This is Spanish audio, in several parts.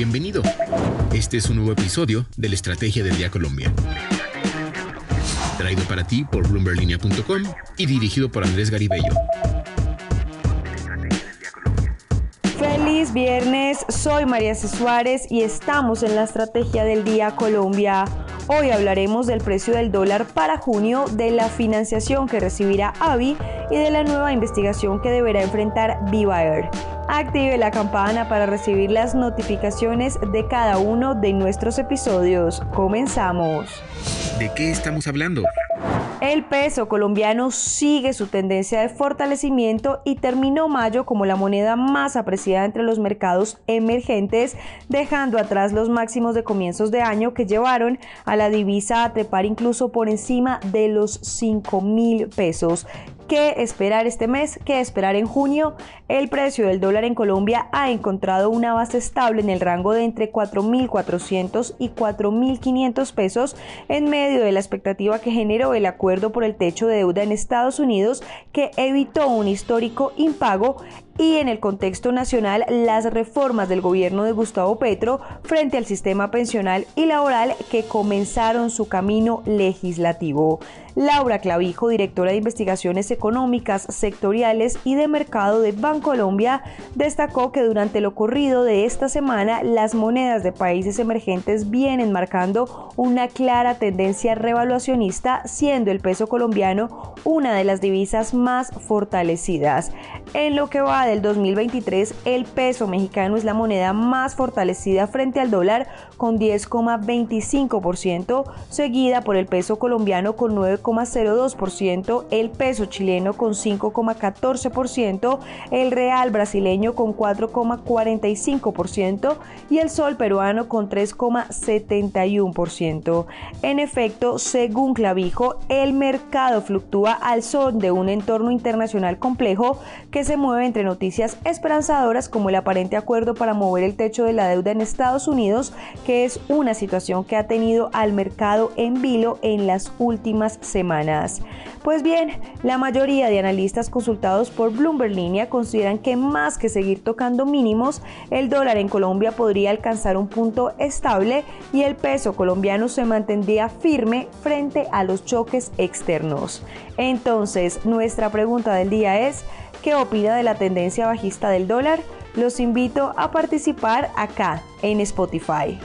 bienvenido. Este es un nuevo episodio de la Estrategia del Día Colombia. Traído para ti por bloomberlinia.com y dirigido por Andrés Garibello. Feliz viernes, soy María C. Suárez y estamos en la Estrategia del Día Colombia. Hoy hablaremos del precio del dólar para junio, de la financiación que recibirá AVI y de la nueva investigación que deberá enfrentar Viva. Active la campana para recibir las notificaciones de cada uno de nuestros episodios. Comenzamos. ¿De qué estamos hablando? El peso colombiano sigue su tendencia de fortalecimiento y terminó mayo como la moneda más apreciada entre los mercados emergentes, dejando atrás los máximos de comienzos de año que llevaron a la divisa a trepar incluso por encima de los 5 mil pesos. ¿Qué esperar este mes? ¿Qué esperar en junio? El precio del dólar en Colombia ha encontrado una base estable en el rango de entre 4.400 y 4.500 pesos en medio de la expectativa que generó el acuerdo por el techo de deuda en Estados Unidos que evitó un histórico impago y en el contexto nacional las reformas del gobierno de Gustavo Petro frente al sistema pensional y laboral que comenzaron su camino legislativo. Laura Clavijo, directora de investigaciones económicas, sectoriales y de mercado de Bancolombia, destacó que durante lo ocurrido de esta semana las monedas de países emergentes vienen marcando una clara tendencia revaluacionista, siendo el peso colombiano una de las divisas más fortalecidas. En lo que va del 2023, el peso mexicano es la moneda más fortalecida frente al dólar con 10,25%, seguida por el peso colombiano con 9,02%, el peso chileno con 5,14%, el real brasileño con 4,45% y el sol peruano con 3,71%. En efecto, según Clavijo, el mercado fluctúa al son de un entorno internacional complejo que se mueve entre noticias esperanzadoras como el aparente acuerdo para mover el techo de la deuda en Estados Unidos, que es una situación que ha tenido al mercado en vilo en las últimas semanas. Pues bien, la mayoría de analistas consultados por Bloomberg Línea consideran que más que seguir tocando mínimos, el dólar en Colombia podría alcanzar un punto estable y el peso colombiano se mantendría firme frente a los choques externos. Entonces, nuestra pregunta del día es, ¿qué opina de la tendencia bajista del dólar? Los invito a participar acá en Spotify.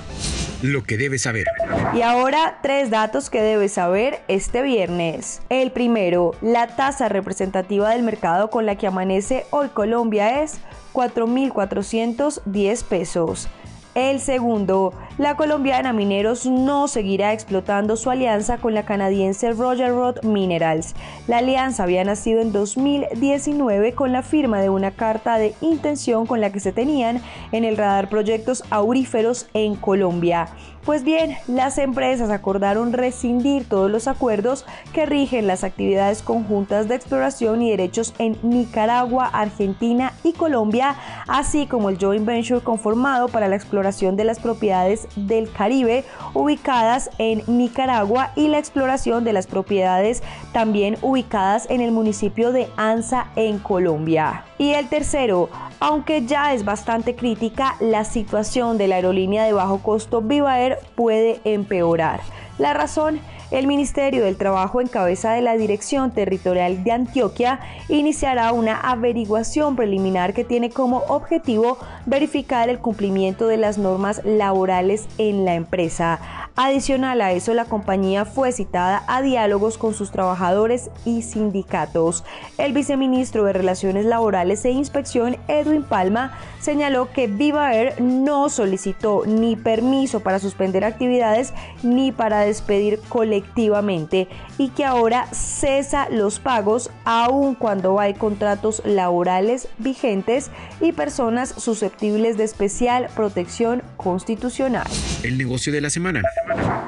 Lo que debes saber. Y ahora tres datos que debes saber este viernes. El primero, la tasa representativa del mercado con la que amanece hoy Colombia es 4.410 pesos. El segundo, la colombiana Mineros no seguirá explotando su alianza con la canadiense Roger Road Minerals. La alianza había nacido en 2019 con la firma de una carta de intención con la que se tenían en el radar proyectos auríferos en Colombia. Pues bien, las empresas acordaron rescindir todos los acuerdos que rigen las actividades conjuntas de exploración y derechos en Nicaragua, Argentina y Colombia, así como el joint venture conformado para la exploración de las propiedades del Caribe ubicadas en Nicaragua y la exploración de las propiedades también ubicadas en el municipio de Anza en Colombia. Y el tercero, aunque ya es bastante crítica, la situación de la aerolínea de bajo costo Viva Air puede empeorar. La razón el Ministerio del Trabajo en cabeza de la Dirección Territorial de Antioquia iniciará una averiguación preliminar que tiene como objetivo verificar el cumplimiento de las normas laborales en la empresa. Adicional a eso, la compañía fue citada a diálogos con sus trabajadores y sindicatos. El viceministro de Relaciones Laborales e Inspección, Edwin Palma, señaló que Viva Air no solicitó ni permiso para suspender actividades ni para despedir colectivamente y que ahora cesa los pagos aun cuando hay contratos laborales vigentes y personas susceptibles de especial protección constitucional. El negocio de la semana.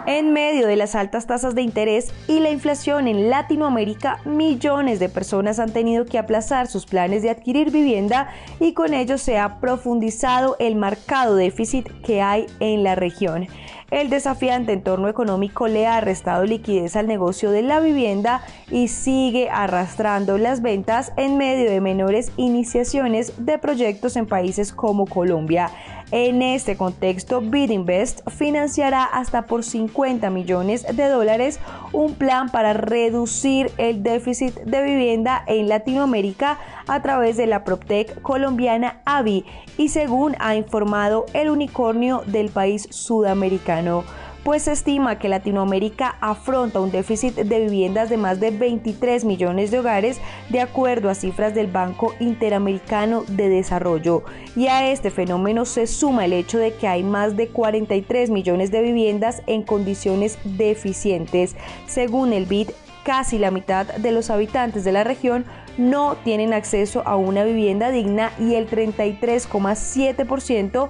En medio de las altas tasas de interés y la inflación en Latinoamérica, millones de personas han tenido que aplazar sus planes de adquirir vivienda y con ello se ha profundizado el marcado déficit que hay en la región. El desafiante entorno económico le ha restado liquidez al negocio de la vivienda y sigue arrastrando las ventas en medio de menores iniciaciones de proyectos en países como Colombia. En este contexto, Bidinvest financiará hasta por 50 millones de dólares un plan para reducir el déficit de vivienda en Latinoamérica a través de la PropTech colombiana AVI y según ha informado el unicornio del país sudamericano pues se estima que Latinoamérica afronta un déficit de viviendas de más de 23 millones de hogares, de acuerdo a cifras del Banco Interamericano de Desarrollo. Y a este fenómeno se suma el hecho de que hay más de 43 millones de viviendas en condiciones deficientes. Según el BID, casi la mitad de los habitantes de la región no tienen acceso a una vivienda digna y el 33,7%